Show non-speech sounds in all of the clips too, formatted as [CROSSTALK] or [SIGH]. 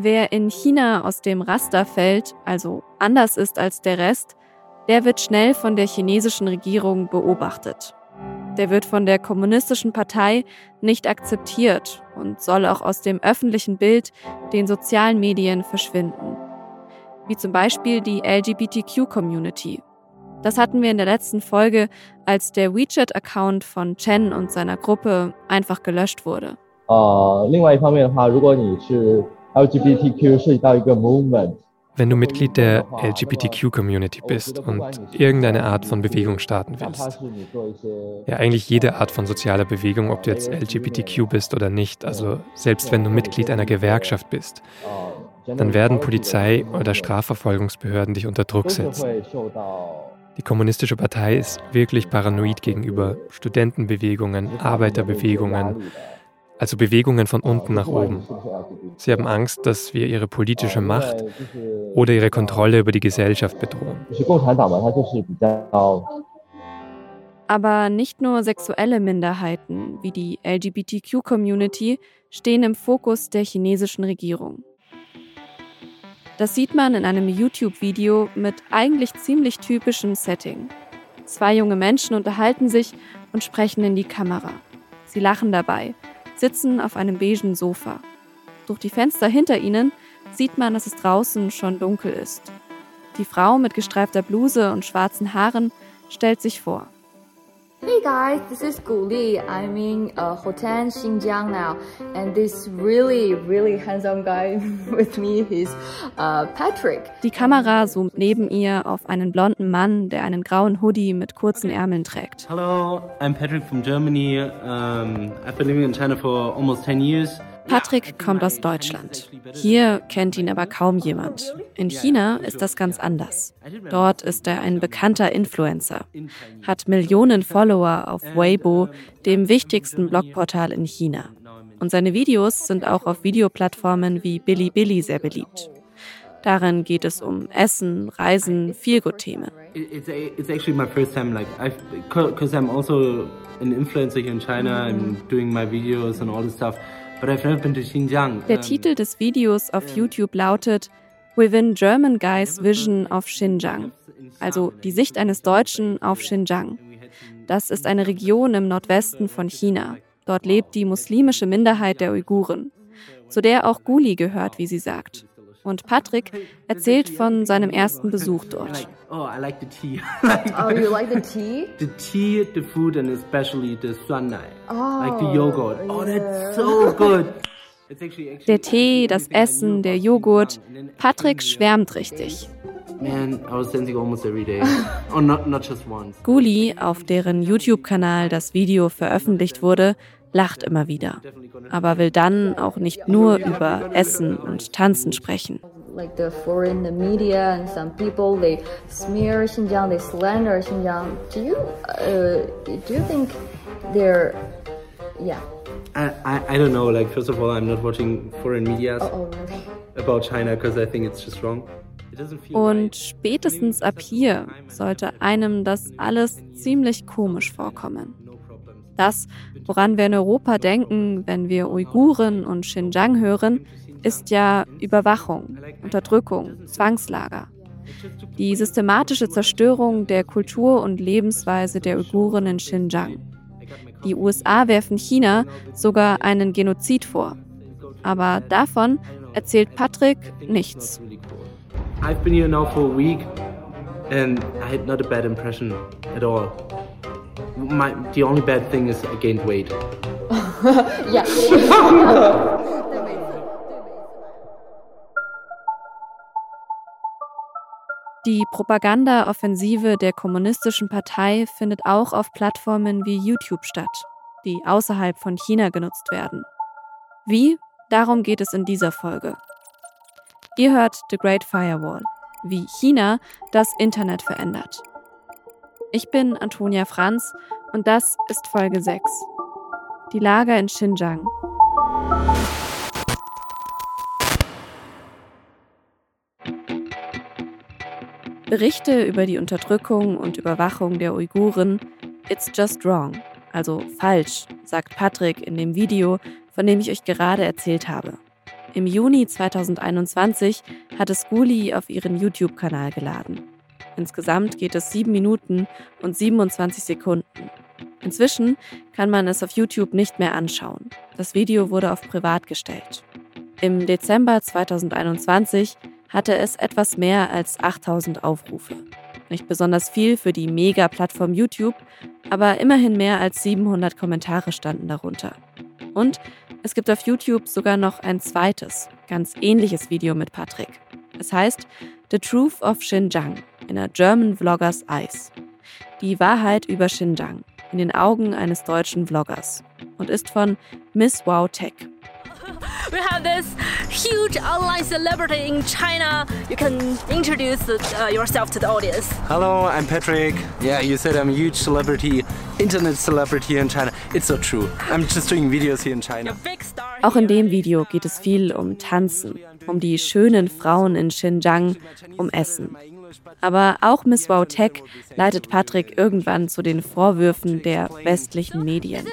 Wer in China aus dem Raster fällt, also anders ist als der Rest, der wird schnell von der chinesischen Regierung beobachtet. Der wird von der kommunistischen Partei nicht akzeptiert und soll auch aus dem öffentlichen Bild, den sozialen Medien verschwinden. Wie zum Beispiel die LGBTQ-Community. Das hatten wir in der letzten Folge, als der WeChat-Account von Chen und seiner Gruppe einfach gelöscht wurde. Uh, 另外一方面的话，如果你是 LGBTQ 涉及到一个 Movement，wenn du Mitglied der LGBTQ-Community bist und irgendeine Art von Bewegung starten willst. Ja, eigentlich jede Art von sozialer Bewegung, ob du jetzt LGBTQ bist oder nicht, also selbst wenn du Mitglied einer Gewerkschaft bist, dann werden Polizei oder Strafverfolgungsbehörden dich unter Druck setzen. Die Kommunistische Partei ist wirklich paranoid gegenüber Studentenbewegungen, Arbeiterbewegungen, also Bewegungen von unten nach oben. Sie haben Angst, dass wir ihre politische Macht oder ihre Kontrolle über die Gesellschaft bedrohen. Aber nicht nur sexuelle Minderheiten wie die LGBTQ-Community stehen im Fokus der chinesischen Regierung. Das sieht man in einem YouTube-Video mit eigentlich ziemlich typischem Setting. Zwei junge Menschen unterhalten sich und sprechen in die Kamera. Sie lachen dabei sitzen auf einem beigen Sofa. Durch die Fenster hinter ihnen sieht man, dass es draußen schon dunkel ist. Die Frau mit gestreifter Bluse und schwarzen Haaren stellt sich vor. Hey guys, this is Gu Li. I'm in uh, Hotan, Xinjiang now, and this really, really handsome guy [LAUGHS] with me is uh, Patrick. Die Kamera zoomt neben ihr auf einen blonden Mann, der einen grauen Hoodie mit kurzen Ärmeln trägt. Hello, I'm Patrick from Germany. Um, I've been living in China for almost 10 years. Patrick kommt aus Deutschland. Hier kennt ihn aber kaum jemand. In China ist das ganz anders. Dort ist er ein bekannter Influencer, hat Millionen Follower auf Weibo, dem wichtigsten Blogportal in China. Und seine Videos sind auch auf Videoplattformen wie Bilibili sehr beliebt. Darin geht es um Essen, Reisen, Feelgood-Themen. It's, it's actually my first time, like, because I'm also an influencer here in China, I'm doing my videos and all this stuff. Der Titel des Videos auf YouTube lautet Within German Guys Vision of Xinjiang, also die Sicht eines Deutschen auf Xinjiang. Das ist eine Region im Nordwesten von China. Dort lebt die muslimische Minderheit der Uiguren, zu der auch Guli gehört, wie sie sagt. Und Patrick erzählt von seinem ersten Besuch dort. Oh, I like the tea. [LAUGHS] oh, you like the tea? [LAUGHS] The tea, the food, and especially the suannai. Oh, like the yogurt. Oh, that's so good. Der Tee, das Essen, der Joghurt. Patrick schwärmt richtig. Man, I was dancing almost every day. oh, not, not just once. Guli, auf deren YouTube-Kanal das Video veröffentlicht wurde, lacht immer wieder, aber will dann auch nicht nur über Essen und Tanzen sprechen. Like the foreign media and some people, they smear Xinjiang, they slander Xinjiang. Do you, uh, do you think they're, yeah? I, I, I don't know. Like first of all, I'm not watching foreign media oh, oh, really? about China because I think it's just wrong. Und spätestens ab hier sollte einem das alles ziemlich komisch vorkommen. Das, woran wir in Europa denken, wenn wir Uiguren und Xinjiang hören, ist ja Überwachung, Unterdrückung, Zwangslager. Die systematische Zerstörung der Kultur und Lebensweise der Uiguren in Xinjiang. Die USA werfen China sogar einen Genozid vor. Aber davon erzählt Patrick nichts. I've been here now for a week and I had not a bad impression at all. My, the only bad thing is I gained weight. ja. Die Propagandaoffensive der Kommunistischen Partei findet auch auf Plattformen wie YouTube statt, die außerhalb von China genutzt werden. Wie? Darum geht es in dieser Folge. Ihr hört The Great Firewall, wie China das Internet verändert. Ich bin Antonia Franz und das ist Folge 6. Die Lager in Xinjiang. Berichte über die Unterdrückung und Überwachung der Uiguren It's just wrong, also falsch, sagt Patrick in dem Video, von dem ich euch gerade erzählt habe. Im Juni 2021 hat es Guli auf ihren YouTube-Kanal geladen. Insgesamt geht es 7 Minuten und 27 Sekunden. Inzwischen kann man es auf YouTube nicht mehr anschauen. Das Video wurde auf privat gestellt. Im Dezember 2021 hatte es etwas mehr als 8000 Aufrufe. Nicht besonders viel für die Mega-Plattform YouTube, aber immerhin mehr als 700 Kommentare standen darunter. Und es gibt auf YouTube sogar noch ein zweites, ganz ähnliches Video mit Patrick. Es heißt The Truth of Xinjiang in a German Vlogger's Eyes. Die Wahrheit über Xinjiang in den Augen eines deutschen Vloggers und ist von Miss Wow Tech. [LAUGHS] We have this huge online celebrity in China. You can introduce uh, yourself to the audience. Hello, I'm Patrick. Yeah, you said I'm a huge celebrity, internet celebrity in China. It's so true. I'm just doing videos here in China. Auch in dem Video geht es viel um Tanzen, um die schönen Frauen in Xinjiang, um Essen. Aber auch Miss Wow Tech leitet Patrick irgendwann zu den Vorwürfen der westlichen Medien.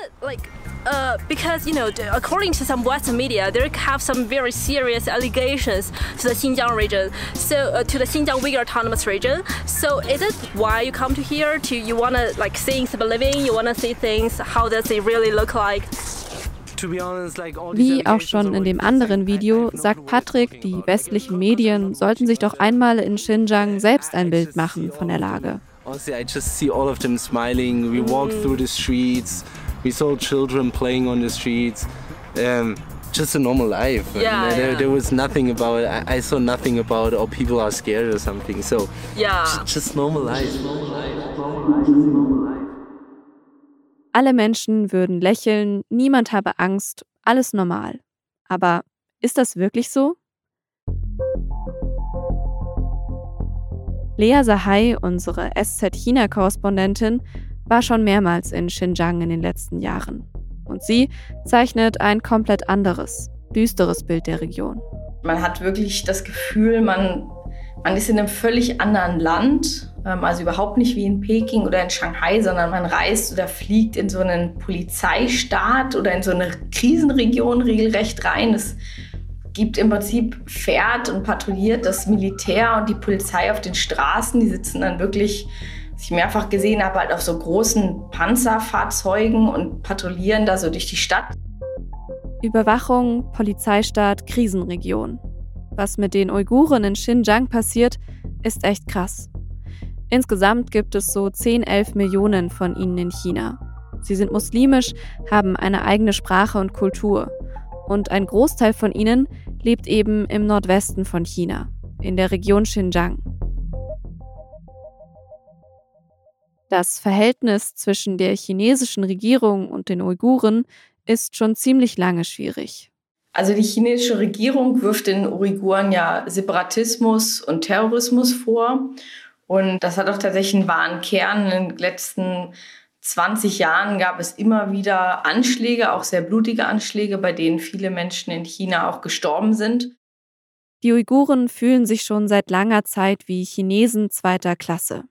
Uh, because you know, according to some Western media, they have some very serious allegations to the Xinjiang region, so uh, to the Xinjiang Uyghur Autonomous Region. So, is it why you come to here? To you wanna like seeing the living? You wanna see things? How does it really look like? Wie auch schon in dem anderen Video sagt Patrick, die westlichen Medien sollten sich doch einmal in Xinjiang selbst ein Bild machen von der Lage. Honestly, I just see all of them smiling. We walk through the streets. We saw children playing on the streets. Um, just a normal life. Yeah, there, yeah. there, was nothing about. I, I, saw nothing about oh people are scared or something. So yeah, just normal life. Alle Menschen würden lächeln, niemand habe Angst, alles normal. Aber ist das wirklich so? Lea Sahai, unsere SZ-China-Korrespondentin, war schon mehrmals in Xinjiang in den letzten Jahren. Und sie zeichnet ein komplett anderes, düsteres Bild der Region. Man hat wirklich das Gefühl, man, man ist in einem völlig anderen Land also überhaupt nicht wie in Peking oder in Shanghai, sondern man reist oder fliegt in so einen Polizeistaat oder in so eine Krisenregion regelrecht rein. Es gibt im Prinzip fährt und patrouilliert das Militär und die Polizei auf den Straßen. Die sitzen dann wirklich, was ich mehrfach gesehen habe, halt auf so großen Panzerfahrzeugen und patrouillieren da so durch die Stadt. Überwachung, Polizeistaat, Krisenregion. Was mit den Uiguren in Xinjiang passiert, ist echt krass. Insgesamt gibt es so 10, 11 Millionen von ihnen in China. Sie sind muslimisch, haben eine eigene Sprache und Kultur. Und ein Großteil von ihnen lebt eben im Nordwesten von China, in der Region Xinjiang. Das Verhältnis zwischen der chinesischen Regierung und den Uiguren ist schon ziemlich lange schwierig. Also die chinesische Regierung wirft den Uiguren ja Separatismus und Terrorismus vor. Und das hat auch tatsächlich einen wahren Kern. In den letzten 20 Jahren gab es immer wieder Anschläge, auch sehr blutige Anschläge, bei denen viele Menschen in China auch gestorben sind. Die Uiguren fühlen sich schon seit langer Zeit wie Chinesen zweiter Klasse.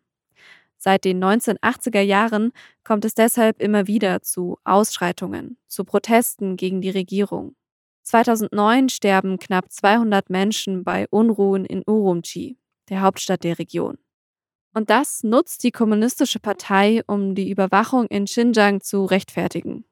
Seit den 1980er Jahren kommt es deshalb immer wieder zu Ausschreitungen, zu Protesten gegen die Regierung. 2009 sterben knapp 200 Menschen bei Unruhen in Urumqi, der Hauptstadt der Region. Und das nutzt die Kommunistische Partei, um die Überwachung in Xinjiang zu rechtfertigen.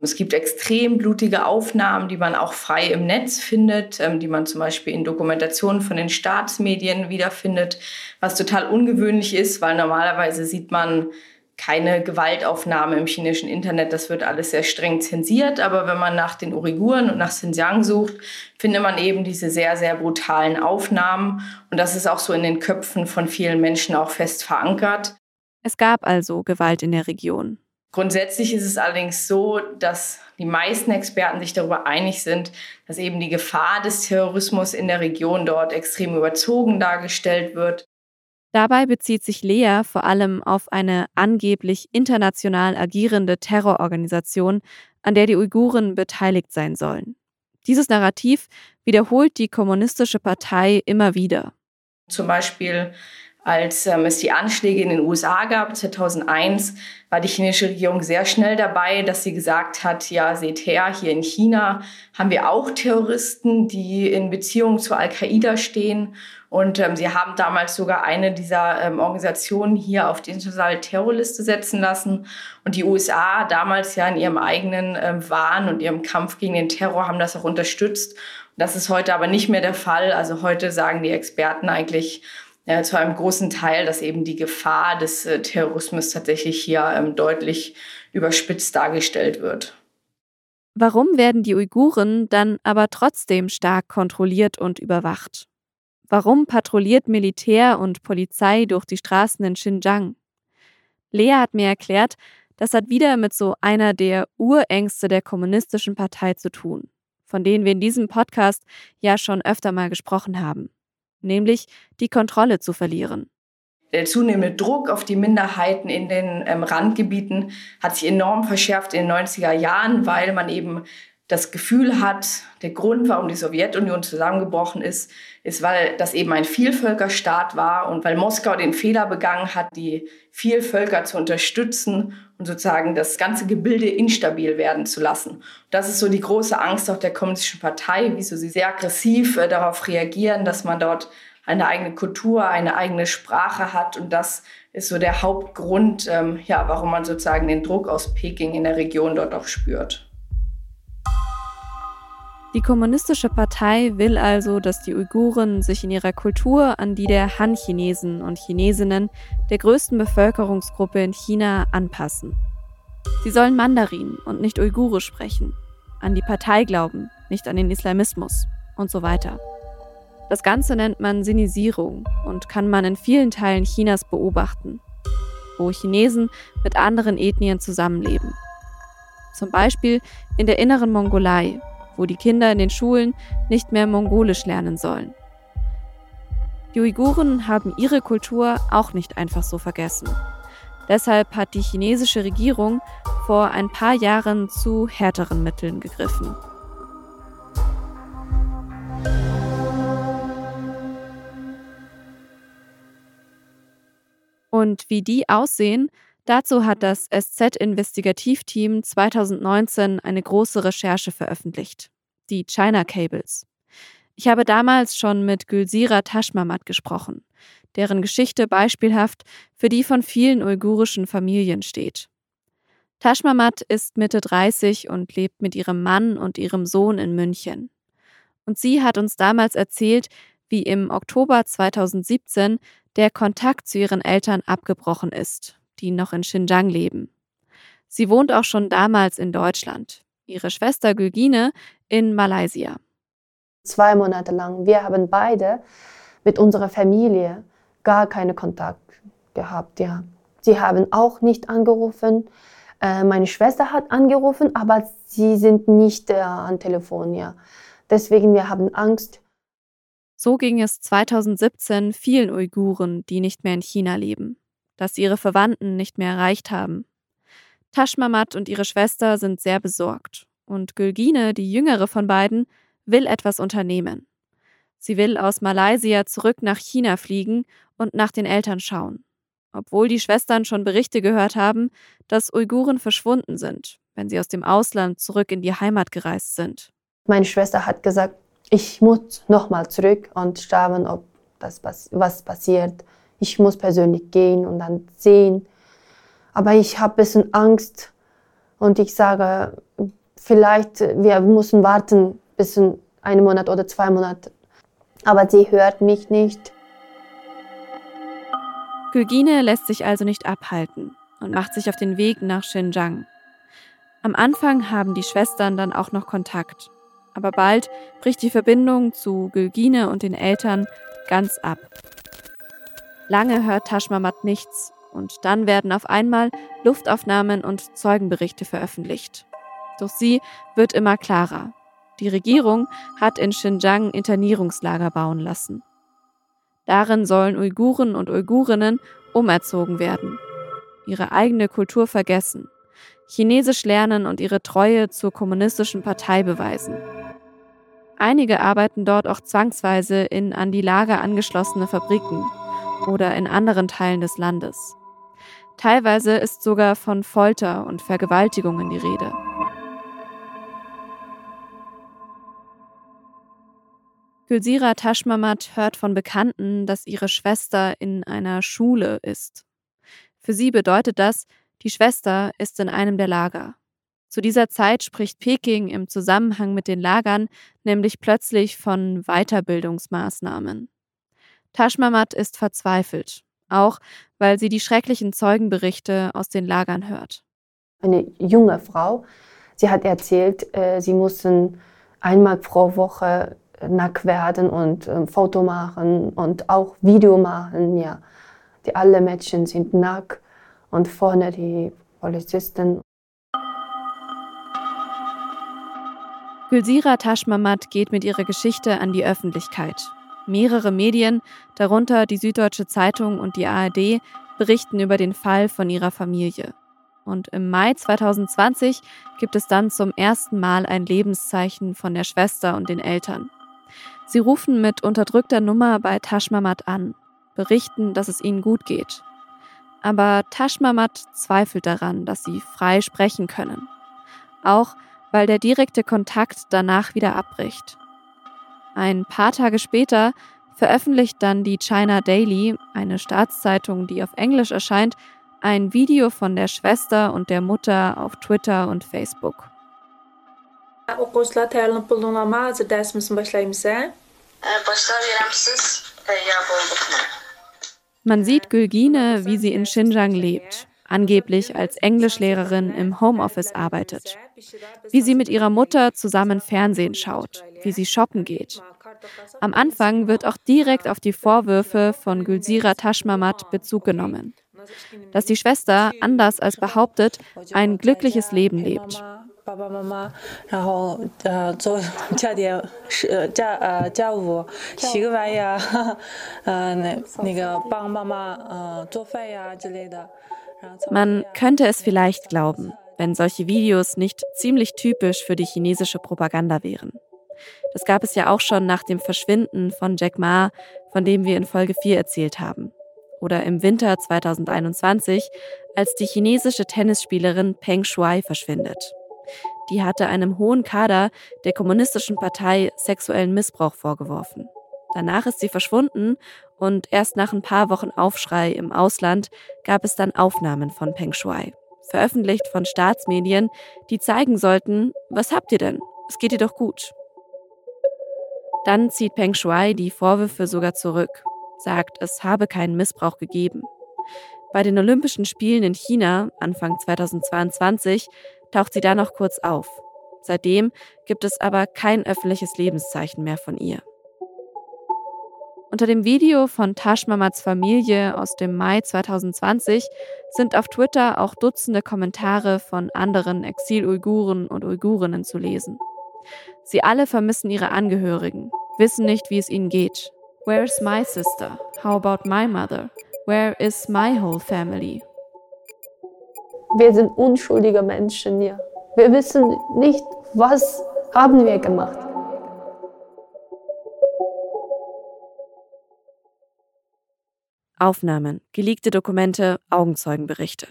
Es gibt extrem blutige Aufnahmen, die man auch frei im Netz findet, ähm, die man zum Beispiel in Dokumentationen von den Staatsmedien wiederfindet, was total ungewöhnlich ist, weil normalerweise sieht man keine Gewaltaufnahme im chinesischen Internet. Das wird alles sehr streng zensiert. Aber wenn man nach den Uiguren und nach Xinjiang sucht, findet man eben diese sehr, sehr brutalen Aufnahmen. Und das ist auch so in den Köpfen von vielen Menschen auch fest verankert. Es gab also Gewalt in der Region. Grundsätzlich ist es allerdings so, dass die meisten Experten sich darüber einig sind, dass eben die Gefahr des Terrorismus in der Region dort extrem überzogen dargestellt wird. Dabei bezieht sich Lea vor allem auf eine angeblich international agierende Terrororganisation, an der die Uiguren beteiligt sein sollen. Dieses Narrativ wiederholt die Kommunistische Partei immer wieder. Zum Beispiel Als ähm, es die Anschläge in den USA gab, 2001, war die chinesische Regierung sehr schnell dabei, dass sie gesagt hat, ja, seht her, hier in China haben wir auch Terroristen, die in Beziehung zu Al-Qaida stehen. Und ähm, sie haben damals sogar eine dieser ähm, Organisationen hier auf die internationale Terrorliste setzen lassen. Und die USA damals ja in ihrem eigenen ähm, Wahn und ihrem Kampf gegen den Terror haben das auch unterstützt. Das ist heute aber nicht mehr der Fall. Also heute sagen die Experten eigentlich, äh, zu einem großen Teil, dass eben die Gefahr des äh, Terrorismus tatsächlich hier ähm, deutlich überspitzt dargestellt wird. Warum werden die Uiguren dann aber trotzdem stark kontrolliert und überwacht? Warum patrouilliert Militär und Polizei durch die Straßen in Xinjiang? Lea hat mir erklärt, das hat wieder mit so einer der Urängste der kommunistischen Partei zu tun, von denen wir in diesem Podcast ja schon öfter mal gesprochen haben nämlich die Kontrolle zu verlieren. Der zunehmende Druck auf die Minderheiten in den ähm, Randgebieten hat sich enorm verschärft in den 90er Jahren, weil man eben das Gefühl hat, der Grund, warum die Sowjetunion zusammengebrochen ist, ist, weil das eben ein Vielvölkerstaat war und weil Moskau den Fehler begangen hat, die Vielvölker zu unterstützen und sozusagen das ganze Gebilde instabil werden zu lassen. Das ist so die große Angst auch der Kommunistischen Partei, wieso sie sehr aggressiv äh, darauf reagieren, dass man dort eine eigene Kultur, eine eigene Sprache hat und das ist so der Hauptgrund, ähm, ja, warum man sozusagen den Druck aus Peking in der Region dort auch spürt. Die Kommunistische Partei will also, dass die Uiguren sich in ihrer Kultur an die der Han-Chinesen und Chinesinnen, der größten Bevölkerungsgruppe in China, anpassen. Sie sollen Mandarin und nicht Uigurisch sprechen, an die Partei glauben, nicht an den Islamismus und so weiter. Das Ganze nennt man Sinisierung und kann man in vielen Teilen Chinas beobachten, wo Chinesen mit anderen Ethnien zusammenleben. Zum Beispiel in der inneren Mongolei, wo die Kinder in den Schulen nicht mehr Mongolisch lernen sollen. Die Uiguren haben ihre Kultur auch nicht einfach so vergessen. Deshalb hat die chinesische Regierung vor ein paar Jahren zu härteren Mitteln gegriffen. Und wie die aussehen, dazu hat das SZ-Investigativteam 2019 eine große Recherche veröffentlicht die China Cables. Ich habe damals schon mit Gülsira Taschmamat gesprochen, deren Geschichte beispielhaft für die von vielen uigurischen Familien steht. Taschmamat ist Mitte 30 und lebt mit ihrem Mann und ihrem Sohn in München. Und sie hat uns damals erzählt, wie im Oktober 2017 der Kontakt zu ihren Eltern abgebrochen ist, die noch in Xinjiang leben. Sie wohnt auch schon damals in Deutschland. Ihre Schwester Gülgine in Malaysia. Zwei Monate lang. Wir haben beide mit unserer Familie gar keinen Kontakt gehabt. Ja. Sie haben auch nicht angerufen. Äh, meine Schwester hat angerufen, aber sie sind nicht äh, am Telefon. Ja. Deswegen wir haben Angst. So ging es 2017 vielen Uiguren, die nicht mehr in China leben, dass ihre Verwandten nicht mehr erreicht haben. Taschmamat und ihre Schwester sind sehr besorgt und Gülgine, die jüngere von beiden, will etwas unternehmen. Sie will aus Malaysia zurück nach China fliegen und nach den Eltern schauen. Obwohl die Schwestern schon Berichte gehört haben, dass Uiguren verschwunden sind, wenn sie aus dem Ausland zurück in die Heimat gereist sind. Meine Schwester hat gesagt, ich muss nochmal zurück und schauen, ob das was passiert. Ich muss persönlich gehen und dann sehen. Aber ich habe ein bisschen Angst und ich sage, vielleicht, wir müssen warten bis in einen Monat oder zwei Monate. Aber sie hört mich nicht. Gülgine lässt sich also nicht abhalten und macht sich auf den Weg nach Xinjiang. Am Anfang haben die Schwestern dann auch noch Kontakt, aber bald bricht die Verbindung zu Gülgine und den Eltern ganz ab. Lange hört Taschmamat nichts und dann werden auf einmal Luftaufnahmen und Zeugenberichte veröffentlicht. Doch sie wird immer klarer. Die Regierung hat in Xinjiang Internierungslager bauen lassen. Darin sollen Uiguren und Uigurinnen umerzogen werden, ihre eigene Kultur vergessen, Chinesisch lernen und ihre Treue zur kommunistischen Partei beweisen. Einige arbeiten dort auch zwangsweise in an die Lager angeschlossene Fabriken oder in anderen Teilen des Landes. Teilweise ist sogar von Folter und Vergewaltigungen die Rede. Gülsira Taschmamat hört von Bekannten, dass ihre Schwester in einer Schule ist. Für sie bedeutet das, die Schwester ist in einem der Lager. Zu dieser Zeit spricht Peking im Zusammenhang mit den Lagern nämlich plötzlich von Weiterbildungsmaßnahmen. Taschmamat ist verzweifelt, auch weil sie die schrecklichen Zeugenberichte aus den Lagern hört. Eine junge Frau, sie hat erzählt, äh, sie mussten einmal pro Woche nackt werden und ähm, Foto machen und auch Video machen. Ja, die alle Mädchen sind nackt und vorne die Polizisten. Gülsira Taschmamat geht mit ihrer Geschichte an die Öffentlichkeit. Mehrere Medien, darunter die Süddeutsche Zeitung und die ARD, berichten über den Fall von ihrer Familie. Und im Mai 2020 gibt es dann zum ersten Mal ein Lebenszeichen von der Schwester und den Eltern. Sie rufen mit unterdrückter Nummer bei Tashmamat an, berichten, dass es ihnen gut geht. Aber Tashmamat zweifelt daran, dass sie frei sprechen können. Auch weil der direkte Kontakt danach wieder abbricht. Ein paar Tage später veröffentlicht dann die China Daily, eine Staatszeitung, die auf Englisch erscheint, ein Video von der Schwester und der Mutter auf Twitter und Facebook. Boshlayveramiz. Man sieht Gülgine, wie sie in Xinjiang lebt, angeblich als Englischlehrerin im Homeoffice arbeitet, wie sie mit ihrer Mutter zusammen Fernsehen schaut, wie sie shoppen geht. Am Anfang wird auch direkt auf die Vorwürfe von Gülsira Taschmamat Bezug genommen, dass die Schwester, anders als behauptet, ein glückliches Leben lebt 爸爸妈妈，然后呃做家点是家呃家务，洗个碗呀，呃那那个帮妈妈呃做饭呀之类的。Man könnte es vielleicht glauben, wenn solche Videos nicht ziemlich typisch für die chinesische Propaganda wären. Das gab es ja auch schon nach dem Verschwinden von Jack Ma, von dem wir in Folge 4 erzählt haben. Oder im Winter 2021, als die chinesische Tennisspielerin Peng Shuai verschwindet. Die hatte einem hohen Kader der Kommunistischen Partei sexuellen Missbrauch vorgeworfen. Danach ist sie verschwunden und erst nach ein paar Wochen Aufschrei im Ausland gab es dann Aufnahmen von Peng Shuai, veröffentlicht von Staatsmedien, die zeigen sollten, was habt ihr denn? Es geht ihr doch gut. Dann zieht Peng Shuai die Vorwürfe sogar zurück, sagt, es habe keinen Missbrauch gegeben. Bei den Olympischen Spielen in China Anfang 2022 taucht sie da noch kurz auf. Seitdem gibt es aber kein öffentliches Lebenszeichen mehr von ihr. Unter dem Video von Tashmamats Familie aus dem Mai 2020 sind auf Twitter auch Dutzende Kommentare von anderen Exil-Uiguren und Uigurinnen zu lesen. Sie alle vermissen ihre Angehörigen, wissen nicht, wie es ihnen geht. Where's my sister? How about my mother? Where is my whole family? Wir sind unschuldige Menschen hier. Wir wissen nicht, was haben wir gemacht. Aufnahmen, geleakte Dokumente, Augenzeugenberichte.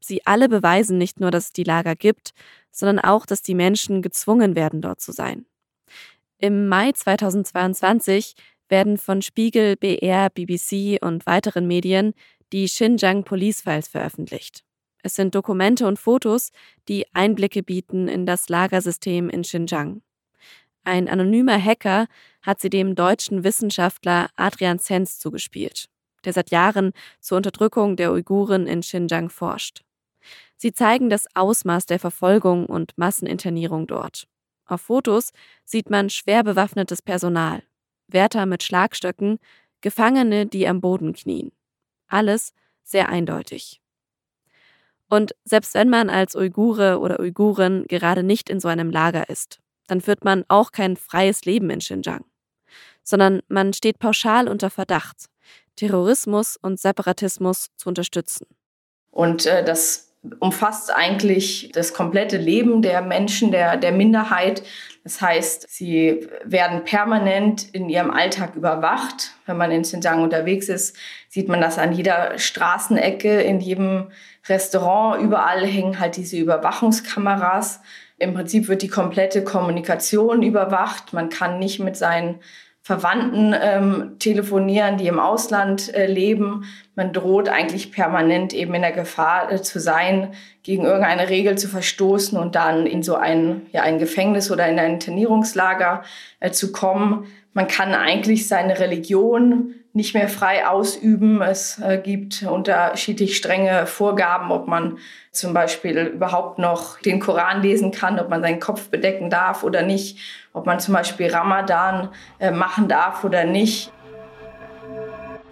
Sie alle beweisen nicht nur, dass es die Lager gibt, sondern auch, dass die Menschen gezwungen werden, dort zu sein. Im Mai 2022 werden von Spiegel, BR, BBC und weiteren Medien die Xinjiang Police Files veröffentlicht. Es sind Dokumente und Fotos, die Einblicke bieten in das Lagersystem in Xinjiang. Ein anonymer Hacker hat sie dem deutschen Wissenschaftler Adrian Zenz zugespielt, der seit Jahren zur Unterdrückung der Uiguren in Xinjiang forscht. Sie zeigen das Ausmaß der Verfolgung und Masseninternierung dort. Auf Fotos sieht man schwer bewaffnetes Personal, Wärter mit Schlagstöcken, Gefangene, die am Boden knien. Alles sehr eindeutig. Und selbst wenn man als Uigure oder Uigurin gerade nicht in so einem Lager ist, dann führt man auch kein freies Leben in Xinjiang, sondern man steht pauschal unter Verdacht, Terrorismus und Separatismus zu unterstützen. Und äh, das umfasst eigentlich das komplette Leben der Menschen, der, der Minderheit. Das heißt, sie werden permanent in ihrem Alltag überwacht. Wenn man in Xinjiang unterwegs ist, sieht man das an jeder Straßenecke, in jedem Restaurant, überall hängen halt diese Überwachungskameras. Im Prinzip wird die komplette Kommunikation überwacht. Man kann nicht mit seinen Verwandten ähm, telefonieren, die im Ausland äh, leben. Man droht eigentlich permanent eben in der Gefahr äh, zu sein, gegen irgendeine Regel zu verstoßen und dann in so ein, ja, ein Gefängnis oder in ein Internierungslager äh, zu kommen. Man kann eigentlich seine Religion nicht mehr frei ausüben. Es äh, gibt unterschiedlich strenge Vorgaben, ob man zum Beispiel überhaupt noch den Koran lesen kann, ob man seinen Kopf bedecken darf oder nicht, ob man zum Beispiel Ramadan äh, machen darf oder nicht.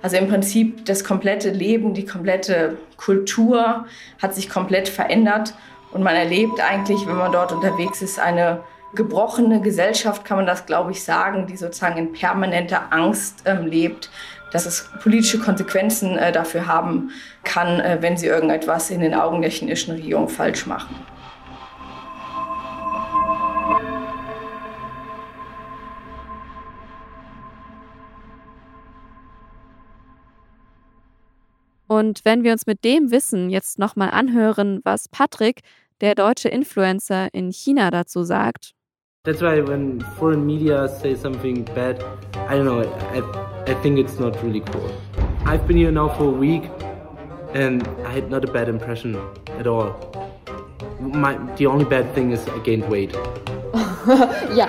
Also im Prinzip das komplette Leben, die komplette Kultur hat sich komplett verändert und man erlebt eigentlich, wenn man dort unterwegs ist, eine gebrochene Gesellschaft, kann man das, glaube ich, sagen, die sozusagen in permanenter Angst ähm, lebt, dass es politische Konsequenzen äh, dafür haben kann, äh, wenn sie irgendetwas in den Augen der chinesischen Regierung falsch machen. Und wenn wir uns mit dem Wissen jetzt nochmal anhören, was Patrick, der deutsche Influencer in China dazu sagt. That's why when foreign media say something bad, I don't know, I, I think it's not really cool. I've been here now for a week and I had not a bad impression at all. My, the only bad thing is I gained weight. [LAUGHS] ja.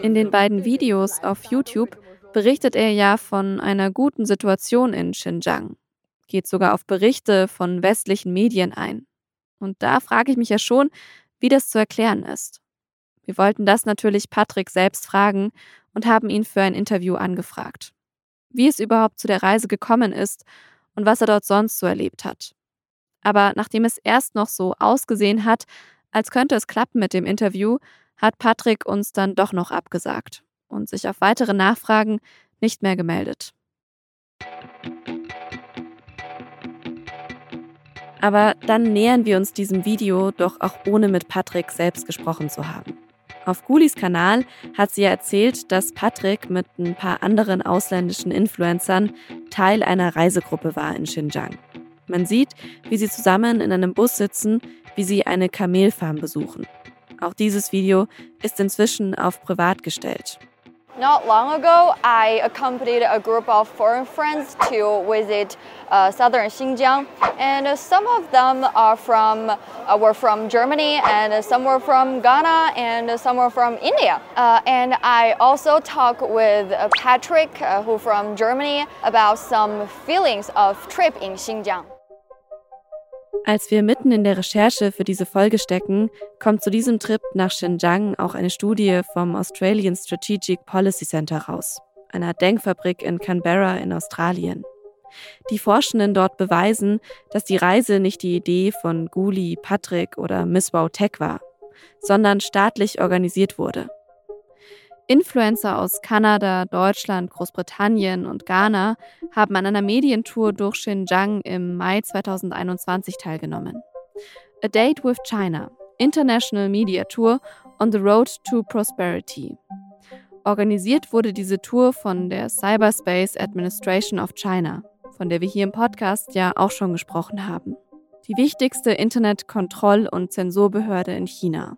In den beiden Videos auf YouTube berichtet er ja von einer guten Situation in Xinjiang, geht sogar auf Berichte von westlichen Medien ein. Und da frage ich mich ja schon, wie das zu erklären ist. Wir wollten das natürlich Patrick selbst fragen und haben ihn für ein Interview angefragt. Wie es überhaupt zu der Reise gekommen ist und was er dort sonst so erlebt hat. Aber nachdem es erst noch so ausgesehen hat, als könnte es klappen mit dem Interview, hat Patrick uns dann doch noch abgesagt und sich auf weitere Nachfragen nicht mehr gemeldet. Aber dann nähern wir uns diesem Video doch auch ohne mit Patrick selbst gesprochen zu haben. Auf Gulis Kanal hat sie erzählt, dass Patrick mit ein paar anderen ausländischen Influencern Teil einer Reisegruppe war in Xinjiang. Man sieht, wie sie zusammen in einem Bus sitzen, wie sie eine Kamelfarm besuchen. Auch dieses Video ist inzwischen auf privat gestellt. Not long ago, I accompanied a group of foreign friends to visit uh, southern Xinjiang, and some of them are from uh, were from Germany, and some were from Ghana, and some were from India. Uh, and I also talked with uh, Patrick, uh, who from Germany, about some feelings of trip in Xinjiang. Als wir mitten in der Recherche für diese Folge stecken, kommt zu diesem Trip nach Xinjiang auch eine Studie vom Australian Strategic Policy Center raus, einer Denkfabrik in Canberra in Australien. Die Forschenden dort beweisen, dass die Reise nicht die Idee von Guli, Patrick oder Miss Wow Tech war, sondern staatlich organisiert wurde. Influencer aus Kanada, Deutschland, Großbritannien und Ghana haben an einer Medientour durch Xinjiang im Mai 2021 teilgenommen. A Date with China, International Media Tour on the Road to Prosperity. Organisiert wurde diese Tour von der Cyberspace Administration of China, von der wir hier im Podcast ja auch schon gesprochen haben. Die wichtigste Internetkontroll- und Zensurbehörde in China.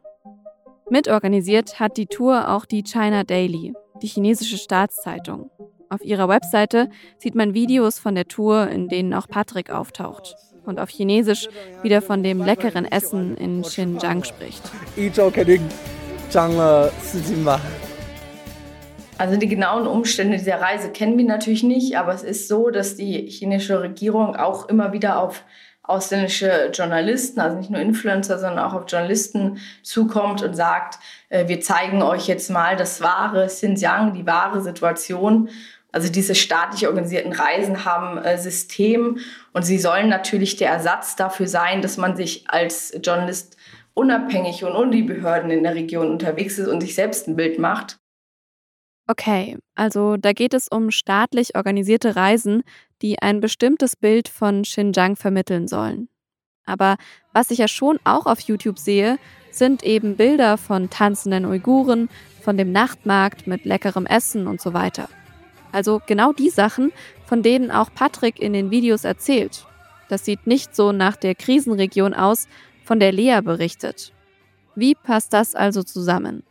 Mitorganisiert hat die Tour auch die China Daily, die chinesische Staatszeitung. Auf ihrer Webseite sieht man Videos von der Tour, in denen auch Patrick auftaucht und auf Chinesisch wieder von dem leckeren Essen in Xinjiang spricht. Also die genauen Umstände dieser Reise kennen wir natürlich nicht, aber es ist so, dass die chinesische Regierung auch immer wieder auf ausländische Journalisten, also nicht nur Influencer, sondern auch auf Journalisten zukommt und sagt, äh, wir zeigen euch jetzt mal das wahre Xinjiang, die wahre Situation. Also diese staatlich organisierten Reisen haben äh, System und sie sollen natürlich der Ersatz dafür sein, dass man sich als Journalist unabhängig und ohne die Behörden in der Region unterwegs ist und sich selbst ein Bild macht. Okay, also da geht es um staatlich organisierte Reisen, die ein bestimmtes Bild von Xinjiang vermitteln sollen. Aber was ich ja schon auch auf YouTube sehe, sind eben Bilder von tanzenden Uiguren, von dem Nachtmarkt mit leckerem Essen und so weiter. Also genau die Sachen, von denen auch Patrick in den Videos erzählt. Das sieht nicht so nach der Krisenregion aus, von der Lea berichtet. Wie passt das also zusammen?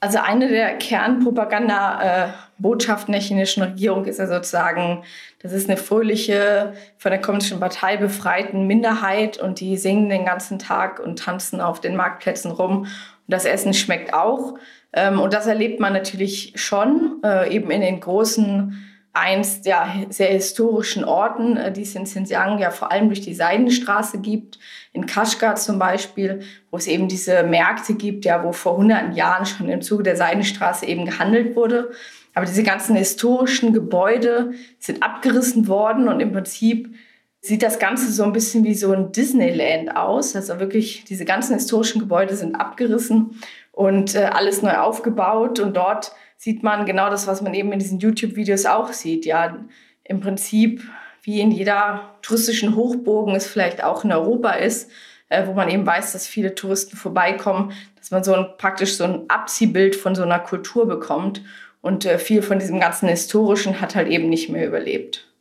Also eine der Kernpropaganda-Botschaften der chinesischen Regierung ist ja sozusagen, das ist eine fröhliche, von der kommunistischen Partei befreiten Minderheit und die singen den ganzen Tag und tanzen auf den Marktplätzen rum. Und das Essen schmeckt auch. Ähm, und das erlebt man natürlich schon, äh, eben in den großen einst ja sehr historischen Orten, äh, die es in Xinjiang ja vor allem durch die Seidenstraße gibt, in Kashgar zum Beispiel, wo es eben diese Märkte gibt, ja, wo vor hunderten Jahren schon im Zuge der Seidenstraße eben gehandelt wurde. Aber diese ganzen historischen Gebäude sind abgerissen worden und im Prinzip sieht das Ganze so ein bisschen wie so ein Disneyland aus. Also wirklich, diese ganzen historischen Gebäude sind abgerissen und äh, alles neu aufgebaut und dort sieht man genau das, was man eben in diesen YouTube-Videos auch sieht. Ja, im Prinzip wie in jeder touristischen Hochburgen es vielleicht auch in Europa ist, äh, wo man eben weiß, dass viele Touristen vorbeikommen, dass man so ein, praktisch so ein Abziehbild von so einer Kultur bekommt. Und äh, viel von diesem ganzen Historischen hat halt eben nicht mehr überlebt.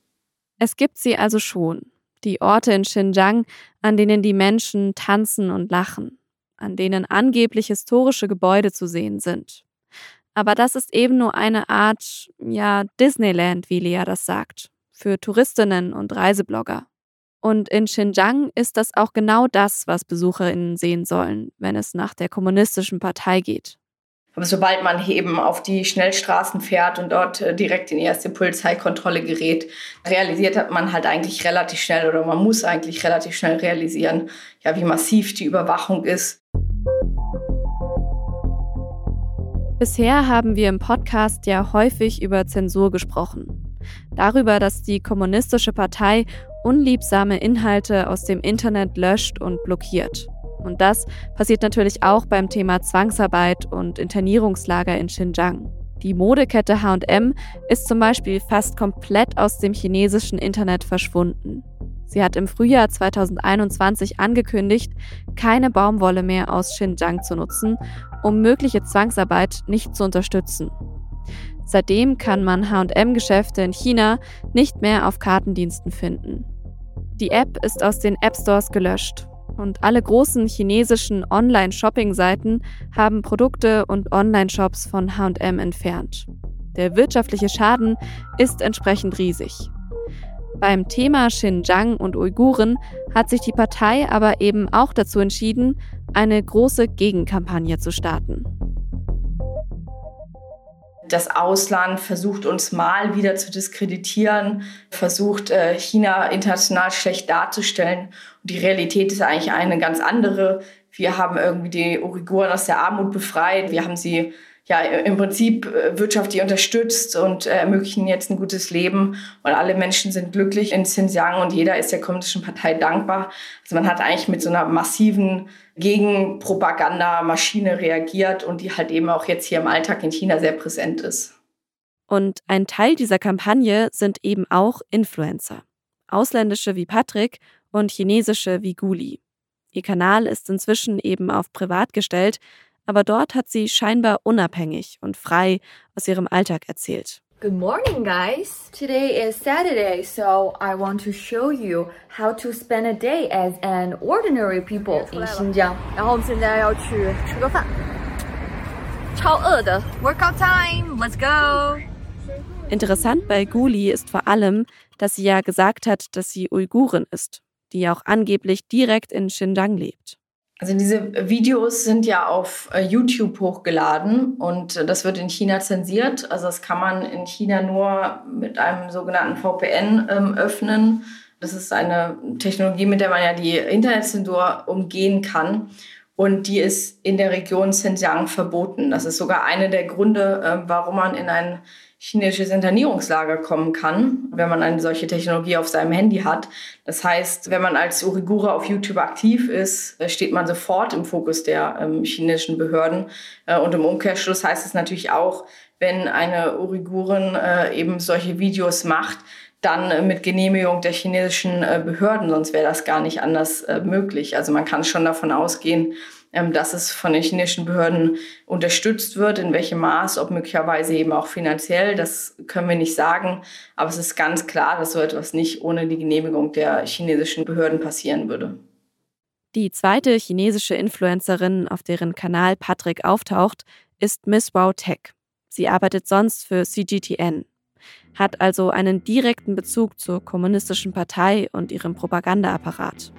Es gibt sie also schon, die Orte in Xinjiang, an denen die Menschen tanzen und lachen, an denen angeblich historische Gebäude zu sehen sind. Aber das ist eben nur eine Art, ja, Disneyland, wie Lea das sagt, für Touristinnen und Reiseblogger. Und in Xinjiang ist das auch genau das, was BesucherInnen sehen sollen, wenn es nach der kommunistischen Partei geht. Aber sobald man eben auf die Schnellstraßen fährt und dort äh, direkt in die erste Polizeikontrolle gerät, realisiert man halt eigentlich relativ schnell oder man muss eigentlich relativ schnell realisieren, ja, wie massiv die Überwachung ist. Bisher haben wir im Podcast ja häufig über Zensur gesprochen. Darüber, dass die Kommunistische Partei unliebsame Inhalte aus dem Internet löscht und blockiert. Und das passiert natürlich auch beim Thema Zwangsarbeit und Internierungslager in Xinjiang. Die Modekette HM ist zum Beispiel fast komplett aus dem chinesischen Internet verschwunden. Sie hat im Frühjahr 2021 angekündigt, keine Baumwolle mehr aus Xinjiang zu nutzen, um mögliche Zwangsarbeit nicht zu unterstützen. Seitdem kann man HM-Geschäfte in China nicht mehr auf Kartendiensten finden. Die App ist aus den App Stores gelöscht und alle großen chinesischen Online-Shopping-Seiten haben Produkte und Online-Shops von HM entfernt. Der wirtschaftliche Schaden ist entsprechend riesig. Beim Thema Xinjiang und Uiguren hat sich die Partei aber eben auch dazu entschieden, eine große Gegenkampagne zu starten. Das Ausland versucht uns mal wieder zu diskreditieren, versucht äh, China international schlecht darzustellen. Und die Realität ist eigentlich eine ganz andere. Wir haben irgendwie die Uiguren aus der Armut befreit. Wir haben sie ja im Prinzip äh, wirtschaftlich unterstützt und äh, ermöglichen jetzt ein gutes Leben und alle Menschen sind glücklich in Xinjiang und jeder ist der kommunistischen Partei dankbar. Also man hat eigentlich mit so einer massiven Gegenpropagandamaschine reagiert und die halt eben auch jetzt hier im Alltag in China sehr präsent ist. Und ein Teil dieser Kampagne sind eben auch Influencer. Ausländische wie Patrick und chinesische wie Guli. Ihr Kanal ist inzwischen eben auf privat gestellt, aber dort hat sie scheinbar unabhängig und frei aus ihrem Alltag erzählt. Good morning, guys. Today is Saturday, so I want to show you how to spend a day as an ordinary people in Xinjiang. 然后我们现在要去吃个饭，超饿的。Workout time, let's go. Interessant bei Guli ist vor allem, dass sie ja gesagt hat, dass sie Uigurin ist, die auch angeblich direkt in Xinjiang lebt. Also diese Videos sind ja auf äh, YouTube hochgeladen und äh, das wird in China zensiert. Also das kann man in China nur mit einem sogenannten VPN ähm, öffnen. Das ist eine Technologie, mit der man ja die Internetzensur umgehen kann. Und die ist in der Region Xinjiang verboten. Das ist sogar einer der Gründe, äh, warum man in ein chinesisches Internierungslager kommen kann, wenn man eine solche Technologie auf seinem Handy hat. Das heißt, wenn man als Uigure auf YouTube aktiv ist, äh, steht man sofort im Fokus der ähm, chinesischen Behörden. Äh, und im Umkehrschluss heißt es natürlich auch, wenn eine Uigurin äh, eben solche Videos macht, dann äh, mit Genehmigung der chinesischen äh, Behörden, sonst wäre das gar nicht anders möglich. Also man kann schon davon ausgehen, dass es von den chinesischen Behörden unterstützt wird, in welchem Maß, ob möglicherweise eben auch finanziell, das können wir nicht sagen. Aber es ist ganz klar, dass so etwas nicht ohne die Genehmigung der chinesischen Behörden passieren würde. Die zweite chinesische Influencerin, auf deren Kanal Patrick auftaucht, ist Miss Wow Tech. Sie arbeitet sonst für CGTN, hat also einen direkten Bezug zur kommunistischen Partei und ihrem Propagandaapparat.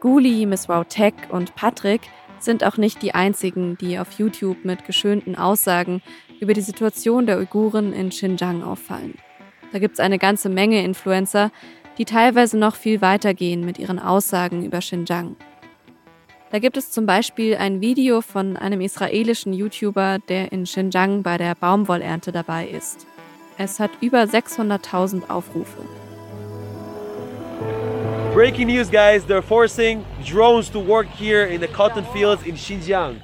Guli, Miss Wow Tech und Patrick sind auch nicht die einzigen, die auf YouTube mit geschönten Aussagen über die Situation der Uiguren in Xinjiang auffallen. Da gibt es eine ganze Menge Influencer, die teilweise noch viel weiter gehen mit ihren Aussagen über Xinjiang. Da gibt es zum Beispiel ein Video von einem israelischen YouTuber, der in Xinjiang bei der Baumwollernte dabei ist. Es hat über 600.000 Aufrufe. Breaking news, guys. They're forcing drones to work here in the cotton fields in Xinjiang.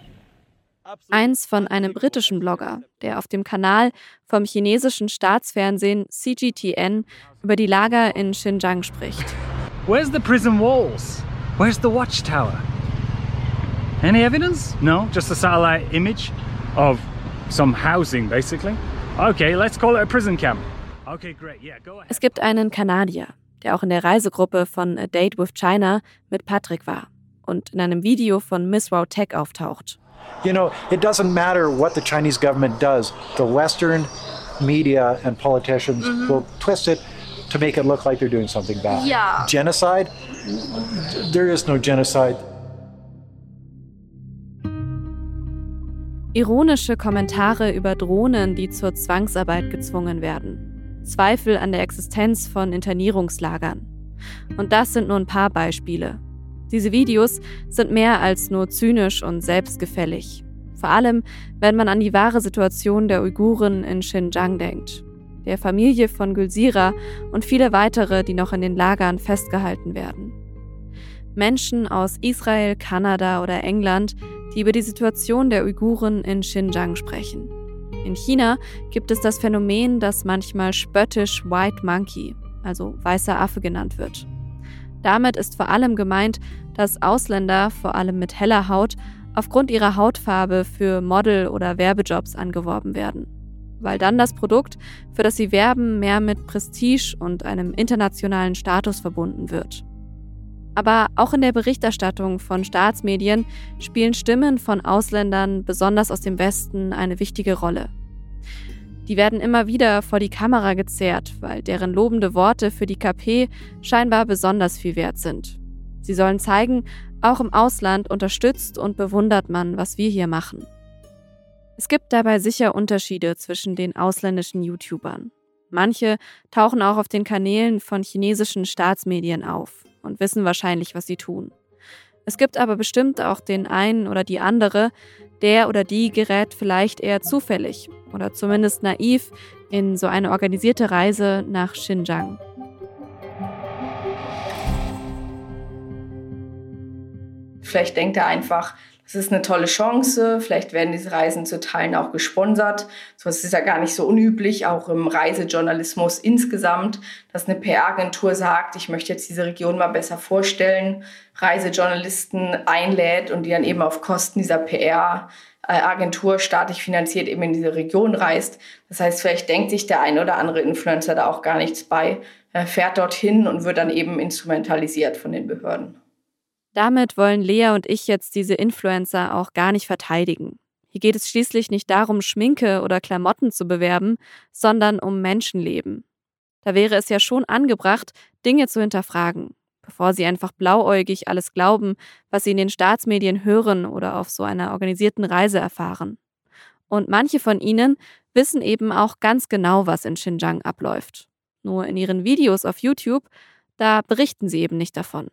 Eins von einem britischen Blogger, der auf dem Kanal vom chinesischen Staatsfernsehen CGTN über die Lager in Xinjiang spricht. Where's the prison walls? Where's the watchtower? Any evidence? No, just a satellite image of some housing basically. Okay, let's call it a prison camp. Okay, great. Yeah, go ahead. Es gibt einen Kanadier, der auch in der Reisegruppe von A Date with China mit Patrick war und in einem Video von Miss Wow Tech auftaucht. You know, it doesn't matter what the Chinese government does. The Western media and politicians mm-hmm. will twist it to make it look like they're doing something bad. Yeah. Genocide? There is no genocide. Ironische Kommentare über Drohnen, die zur Zwangsarbeit gezwungen werden. Zweifel an der Existenz von Internierungslagern. Und das sind nur ein paar Beispiele. Diese Videos sind mehr als nur zynisch und selbstgefällig. Vor allem, wenn man an die wahre Situation der Uiguren in Xinjiang denkt, der Familie von Gülsira und viele weitere, die noch in den Lagern festgehalten werden. Menschen aus Israel, Kanada oder England, die über die Situation der Uiguren in Xinjiang sprechen. In China gibt es das Phänomen, das manchmal spöttisch White Monkey, also weißer Affe genannt wird. Damit ist vor allem gemeint, dass Ausländer, vor allem mit heller Haut, aufgrund ihrer Hautfarbe für Model- oder Werbejobs angeworben werden. Weil dann das Produkt, für das sie werben, mehr mit Prestige und einem internationalen Status verbunden wird. Aber auch in der Berichterstattung von Staatsmedien spielen Stimmen von Ausländern, besonders aus dem Westen, eine wichtige Rolle. Die werden immer wieder vor die Kamera gezerrt, weil deren lobende Worte für die KP scheinbar besonders viel wert sind. Sie sollen zeigen, auch im Ausland unterstützt und bewundert man, was wir hier machen. Es gibt dabei sicher Unterschiede zwischen den ausländischen YouTubern. Manche tauchen auch auf den Kanälen von chinesischen Staatsmedien auf und wissen wahrscheinlich, was sie tun. Es gibt aber bestimmt auch den einen oder die andere, der oder die gerät vielleicht eher zufällig oder zumindest naiv in so eine organisierte Reise nach Xinjiang. Vielleicht denkt er einfach, es ist eine tolle Chance. Vielleicht werden diese Reisen zu Teilen auch gesponsert. So ist ja gar nicht so unüblich, auch im Reisejournalismus insgesamt, dass eine PR-Agentur sagt, ich möchte jetzt diese Region mal besser vorstellen, Reisejournalisten einlädt und die dann eben auf Kosten dieser PR-Agentur staatlich finanziert eben in diese Region reist. Das heißt, vielleicht denkt sich der ein oder andere Influencer da auch gar nichts bei, fährt dorthin und wird dann eben instrumentalisiert von den Behörden. Damit wollen Lea und ich jetzt diese Influencer auch gar nicht verteidigen. Hier geht es schließlich nicht darum, Schminke oder Klamotten zu bewerben, sondern um Menschenleben. Da wäre es ja schon angebracht, Dinge zu hinterfragen, bevor sie einfach blauäugig alles glauben, was sie in den Staatsmedien hören oder auf so einer organisierten Reise erfahren. Und manche von ihnen wissen eben auch ganz genau, was in Xinjiang abläuft. Nur in ihren Videos auf YouTube, da berichten sie eben nicht davon.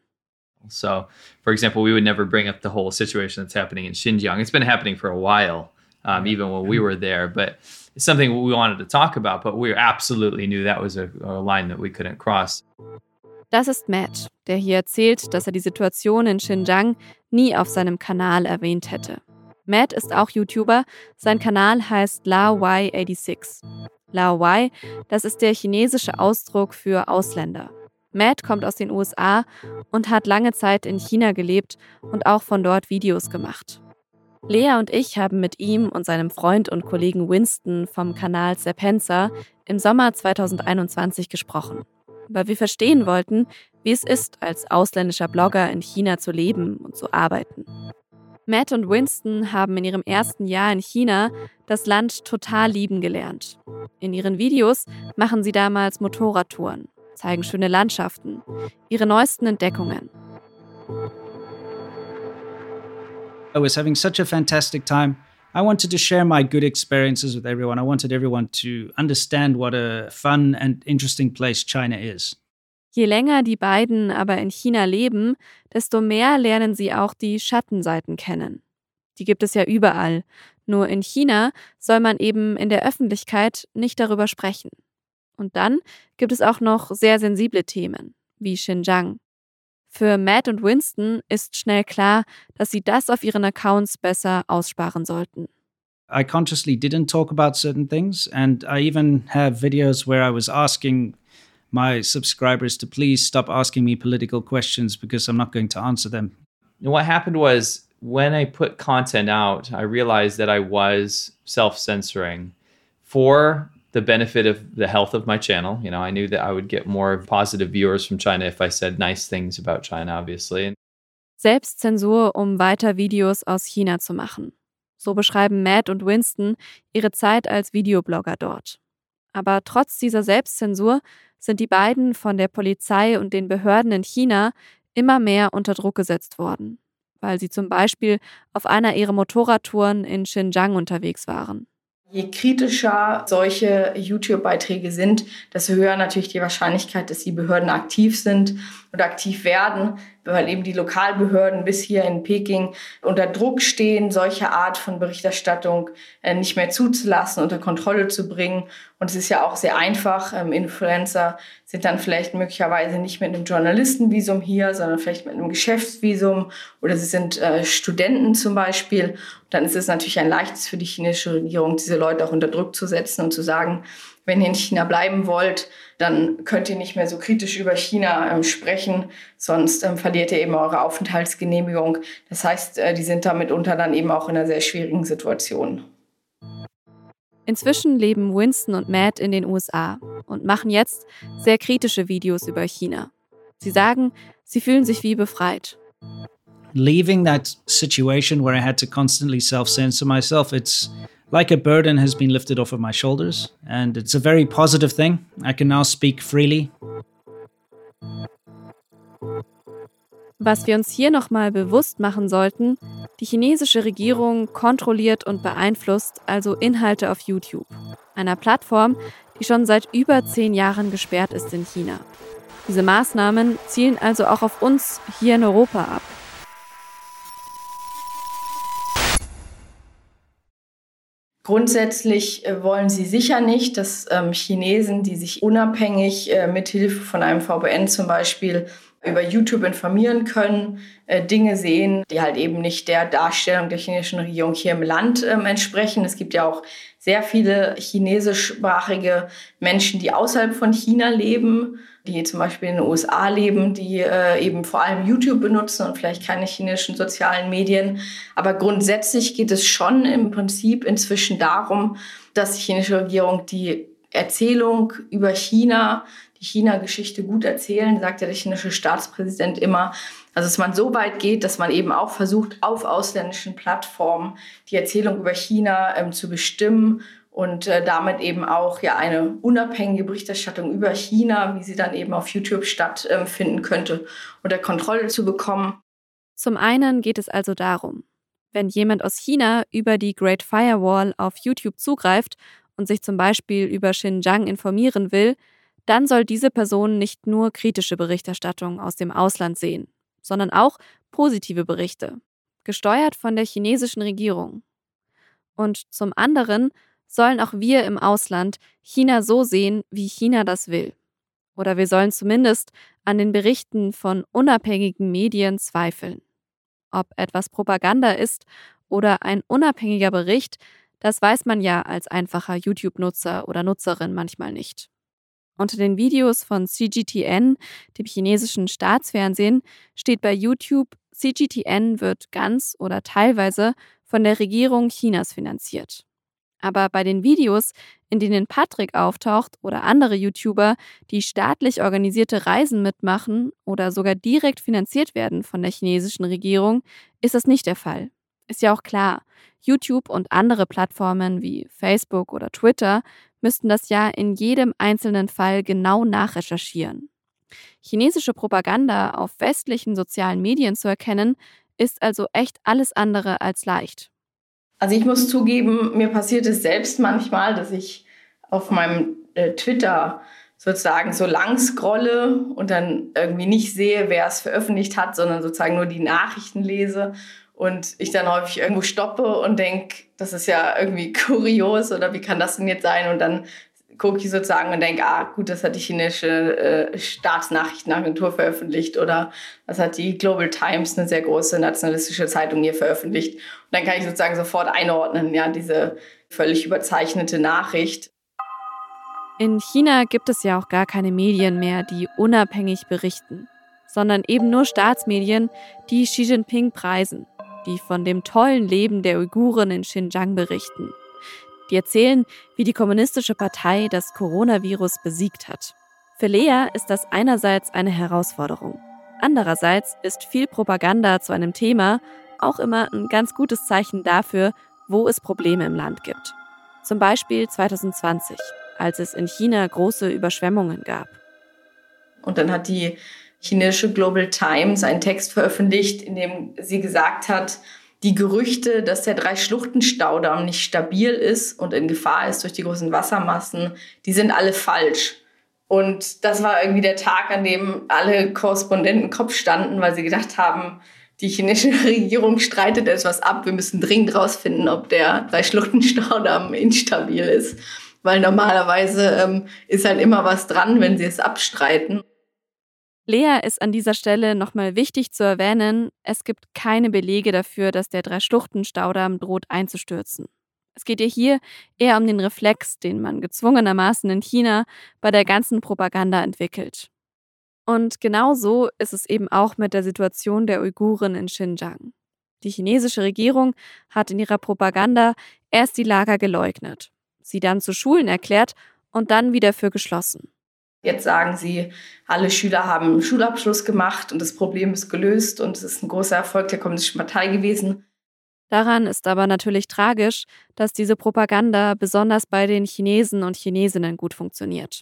So, for example, we would never bring up the whole situation that's happening in Xinjiang. It's been happening for a while, um, even when we were there, but it's something we wanted to talk about, but we absolutely knew that was a, a line that we couldn't cross. Das ist Matt, der hier erzählt, dass er die Situation in Xinjiang nie auf seinem Kanal erwähnt hätte. Matt ist auch YouTuber, sein Kanal heißt LaY86. LaY, das ist der chinesische Ausdruck für Ausländer. Matt kommt aus den USA und hat lange Zeit in China gelebt und auch von dort Videos gemacht. Lea und ich haben mit ihm und seinem Freund und Kollegen Winston vom Kanal Serpenza im Sommer 2021 gesprochen, weil wir verstehen wollten, wie es ist, als ausländischer Blogger in China zu leben und zu arbeiten. Matt und Winston haben in ihrem ersten Jahr in China das Land total lieben gelernt. In ihren Videos machen sie damals Motorradtouren, zeigen schöne Landschaften, ihre neuesten Entdeckungen. I was having such a fantastic time. I wanted to share my good experiences with everyone. I wanted everyone to understand what a fun and interesting place China is. Je länger die beiden aber in China leben, desto mehr lernen sie auch die Schattenseiten kennen. Die gibt es ja überall. Nur in China soll man eben in der Öffentlichkeit nicht darüber sprechen. Und dann gibt es auch noch sehr sensible Themen, wie Xinjiang. Für Matt und Winston ist schnell klar, dass sie das auf ihren Accounts besser aussparen sollten. I consciously didn't talk about certain things, and I even have videos where I was asking my subscribers to please stop asking me political questions because I'm not going to answer them. And what happened was when I put content out, I realized that I was self censoring for the benefit of the health of my channel. You know, I knew that I would get more positive viewers from China if I said nice things about China, obviously. Selbstzensur, um weiter Videos aus China zu machen. So beschreiben Matt und Winston ihre Zeit als Videoblogger dort. Aber trotz dieser Selbstzensur sind die beiden von der Polizei und den Behörden in China immer mehr unter Druck gesetzt worden, weil sie zum Beispiel auf einer ihrer Motorradtouren in Xinjiang unterwegs waren. Je kritischer solche YouTube-Beiträge sind, desto höher natürlich die Wahrscheinlichkeit, dass die Behörden aktiv sind oder aktiv werden, weil eben die Lokalbehörden bis hier in Peking unter Druck stehen, solche Art von Berichterstattung äh, nicht mehr zuzulassen, unter Kontrolle zu bringen. Und es ist ja auch sehr einfach. Ähm, Influencer sind dann vielleicht möglicherweise nicht mit einem Journalistenvisum hier, sondern vielleicht mit einem Geschäftsvisum oder sie sind äh, Studenten zum Beispiel. Und dann ist es natürlich ein leichtes für die chinesische Regierung, diese Leute auch unter Druck zu setzen und zu sagen, wenn ihr in China bleiben wollt, dann könnt ihr nicht mehr so kritisch über China ähm, sprechen, sonst ähm, verliert ihr eben eure Aufenthaltsgenehmigung. Das heißt, äh, die sind da mitunter dann eben auch in einer sehr schwierigen Situation. Inzwischen leben Winston und Matt in den USA und machen jetzt sehr kritische Videos über China. Sie sagen, sie fühlen sich wie befreit. Leaving that situation where I had to constantly self-censor myself, it's like a burden has been lifted off of my shoulders, and it's a very positive thing. I can now speak freely. Was wir uns hier nochmal bewusst machen sollten, die chinesische Regierung kontrolliert und beeinflusst also Inhalte auf YouTube, einer Plattform, die schon seit über zehn Jahren gesperrt ist in China. Diese Maßnahmen zielen also auch auf uns hier in Europa ab. Grundsätzlich äh, wollen sie sicher nicht, dass ähm, Chinesen, die sich unabhängig äh, mit Hilfe von einem VPN zum Beispiel über YouTube informieren können, äh, Dinge sehen, die halt eben nicht der Darstellung der chinesischen Regierung hier im Land ähm, entsprechen. Es gibt ja auch sehr viele chinesischsprachige Menschen, die außerhalb von China leben die zum Beispiel in den USA leben, die äh, eben vor allem YouTube benutzen und vielleicht keine chinesischen sozialen Medien. Aber grundsätzlich geht es schon im Prinzip inzwischen darum, dass die chinesische Regierung die Erzählung über China, die China-Geschichte gut erzählen, sagt ja der chinesische Staatspräsident immer. Also dass man so weit geht, dass man eben auch versucht, auf ausländischen Plattformen die Erzählung über China ähm, zu bestimmen und äh, damit eben auch ja eine unabhängige Berichterstattung über China, wie sie dann eben auf YouTube stattfinden äh, könnte, unter Kontrolle zu bekommen. Zum einen geht es also darum, wenn jemand aus China über die Great Firewall auf YouTube zugreift und sich zum Beispiel über Xinjiang informieren will, dann soll diese Person nicht nur kritische Berichterstattung aus dem Ausland sehen, sondern auch positive Berichte, gesteuert von der chinesischen Regierung. Und zum anderen sollen auch wir im Ausland China so sehen, wie China das will. Oder wir sollen zumindest an den Berichten von unabhängigen Medien zweifeln. Ob etwas Propaganda ist oder ein unabhängiger Bericht, das weiß man ja als einfacher YouTube-Nutzer oder Nutzerin manchmal nicht. Unter den Videos von CGTN, dem chinesischen Staatsfernsehen, steht bei YouTube, CGTN wird ganz oder teilweise von der Regierung Chinas finanziert. Aber bei den Videos, in denen Patrick auftaucht oder andere YouTuber, die staatlich organisierte Reisen mitmachen oder sogar direkt finanziert werden von der chinesischen Regierung, ist das nicht der Fall. Ist ja auch klar, YouTube und andere Plattformen wie Facebook oder Twitter müssten das ja in jedem einzelnen Fall genau nachrecherchieren. Chinesische Propaganda auf westlichen sozialen Medien zu erkennen, ist also echt alles andere als leicht. Also ich muss zugeben, mir passiert es selbst manchmal, dass ich auf meinem äh, Twitter sozusagen so lang scrolle und dann irgendwie nicht sehe, wer es veröffentlicht hat, sondern sozusagen nur die Nachrichten lese und ich dann häufig irgendwo stoppe und denke, das ist ja irgendwie [LAUGHS] kurios oder wie kann das denn jetzt sein? Und dann gucke ich sozusagen und denke, ah, gut, das hat die chinesische äh, Staatsnachrichtenagentur veröffentlicht oder das hat die Global Times, eine sehr große nationalistische Zeitung hier veröffentlicht. Und dann kann ich sozusagen sofort einordnen, ja, diese völlig überzeichnete Nachricht. In China gibt es ja auch gar keine Medien mehr, die unabhängig berichten, sondern eben nur Staatsmedien, die Xi Jinping preisen, die von dem tollen Leben der Uiguren in Xinjiang berichten die erzählen, wie die kommunistische Partei das Coronavirus besiegt hat. Für Lea ist das einerseits eine Herausforderung. Andererseits ist viel Propaganda zu einem Thema auch immer ein ganz gutes Zeichen dafür, wo es Probleme im Land gibt. Zum Beispiel 2020, als es in China große Überschwemmungen gab. Und dann hat die chinesische Global Times einen Text veröffentlicht, in dem sie gesagt hat, die Gerüchte, dass der Drei-Schluchten-Staudamm nicht stabil ist und in Gefahr ist durch die großen Wassermassen, die sind alle falsch. Und das war irgendwie der Tag, an dem alle Korrespondenten Kopf standen, weil sie gedacht haben, die chinesische [LAUGHS] Regierung streitet etwas ab. Wir müssen dringend rausfinden, ob der Drei-Schluchten-Staudamm instabil ist. Weil normalerweise ähm, ist halt immer was dran, wenn sie es abstreiten. Lea ist an dieser Stelle nochmal wichtig zu erwähnen, es gibt keine Belege dafür, dass der Drei-Schluchten-Staudamm droht einzustürzen. Es geht ihr hier eher um den Reflex, den man gezwungenermaßen in China bei der ganzen Propaganda entwickelt. Und genau so ist es eben auch mit der Situation der Uiguren in Xinjiang. Die chinesische Regierung hat in ihrer Propaganda erst die Lager geleugnet, sie dann zu Schulen erklärt und dann wieder für geschlossen. Jetzt sagen sie, alle Schüler haben einen Schulabschluss gemacht und das Problem ist gelöst und es ist ein großer Erfolg der Kommunistischen Partei gewesen. Daran ist aber natürlich tragisch, dass diese Propaganda besonders bei den Chinesen und Chinesinnen gut funktioniert.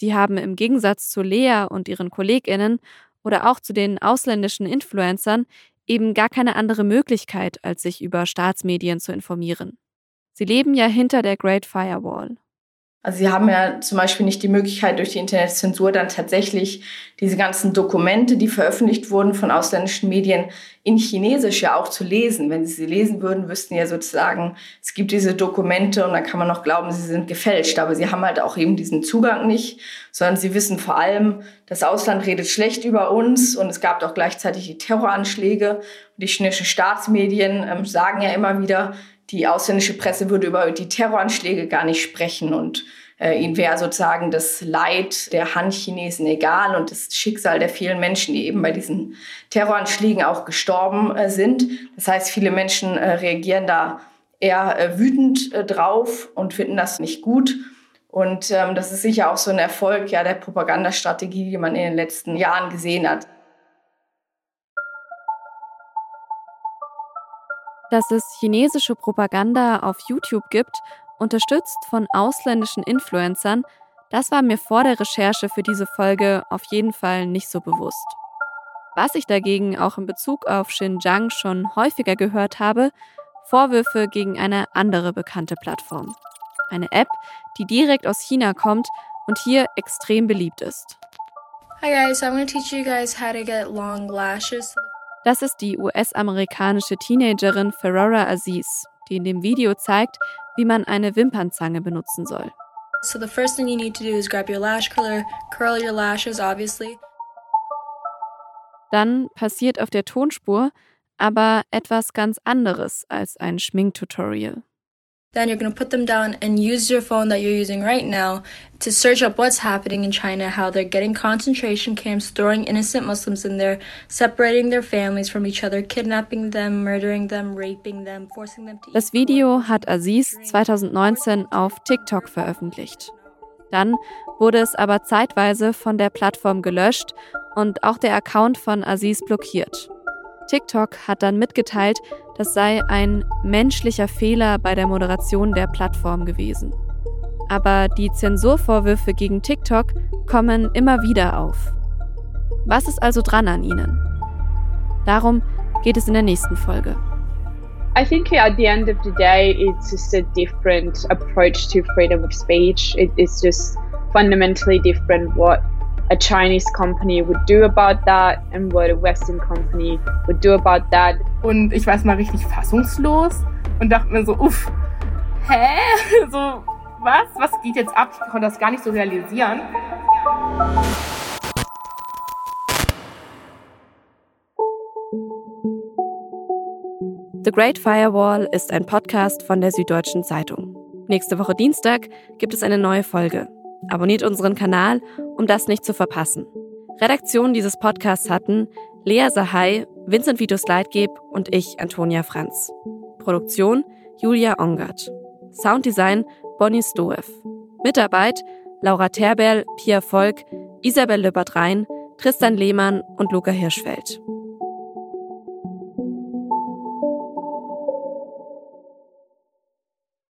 Die haben im Gegensatz zu Lea und ihren Kolleginnen oder auch zu den ausländischen Influencern eben gar keine andere Möglichkeit, als sich über Staatsmedien zu informieren. Sie leben ja hinter der Great Firewall also sie haben ja zum Beispiel nicht die Möglichkeit, durch die Internetzensur dann tatsächlich diese ganzen Dokumente, die veröffentlicht wurden von ausländischen Medien, in Chinesisch ja auch zu lesen. Wenn sie sie lesen würden, wüssten ja sozusagen, es gibt diese Dokumente und dann kann man noch glauben, sie sind gefälscht. Aber sie haben halt auch eben diesen Zugang nicht, sondern sie wissen vor allem, das Ausland redet schlecht über uns und es gab auch gleichzeitig die Terroranschläge. Und die chinesischen Staatsmedien ähm, sagen ja immer wieder, die ausländische Presse würde über die Terroranschläge gar nicht sprechen und äh, ihnen wäre sozusagen das Leid der Han-Chinesen egal und das Schicksal der vielen Menschen, die eben bei diesen Terroranschlägen auch gestorben äh, sind. Das heißt, viele Menschen äh, reagieren da eher äh, wütend äh, drauf und finden das nicht gut. Und ähm, das ist sicher auch so ein Erfolg ja, der Propagandastrategie, die man in den letzten Jahren gesehen hat. Dass es chinesische Propaganda auf YouTube gibt, unterstützt von ausländischen Influencern, das war mir vor der Recherche für diese Folge auf jeden Fall nicht so bewusst. Was ich dagegen auch in Bezug auf Xinjiang schon häufiger gehört habe, Vorwürfe gegen eine andere bekannte Plattform. Eine App, die direkt aus China kommt und hier extrem beliebt ist. Hi guys, I'm going to teach you guys how to get long lashes. Das ist die US-amerikanische Teenagerin Ferrara Aziz, die in dem Video zeigt, wie man eine Wimpernzange benutzen soll. So the first thing you need to do is grab your lash curler, curl your lashes obviously. Dann passiert auf der Tonspur aber etwas ganz anderes als ein Schminktutorial. Then you're going to put them down and use your phone that you're using right now to search up what's happening in China, how they're getting concentration camps, throwing innocent Muslims in there, separating their families from each other, kidnapping them, murdering them, raping them, forcing them to Das Video hat Aziz 2019 auf TikTok veröffentlicht. Dann wurde es aber zeitweise von der Plattform gelöscht und auch der Account von Aziz blockiert. TikTok hat dann mitgeteilt, das sei ein menschlicher Fehler bei der Moderation der Plattform gewesen. Aber die Zensurvorwürfe gegen TikTok kommen immer wieder auf. Was ist also dran an ihnen? Darum geht es in der nächsten Folge. I think at the end of the day, it's just a different approach to freedom of speech. It is just fundamentally different what a Chinese company would do about that and what a Western company would do about that. Und ich war erstmal richtig fassungslos und dachte mir so, uff, hä? [LAUGHS] So, was? Was geht jetzt ab? Ich konnte das gar nicht so realisieren. The Great Firewall ist ein Podcast von der Süddeutschen Zeitung. Nächste Woche Dienstag gibt es eine neue Folge. Abonniert unseren Kanal, um das nicht zu verpassen. Redaktion dieses Podcasts hatten Lea Sahai, Vincent Vitus Leitgeb und ich, Antonia Franz. Produktion Julia Ongert. Sounddesign Bonnie Stoev. Mitarbeit Laura Terberl, Pia Volk, Isabel Löbert-Rhein, Tristan Lehmann und Luca Hirschfeld.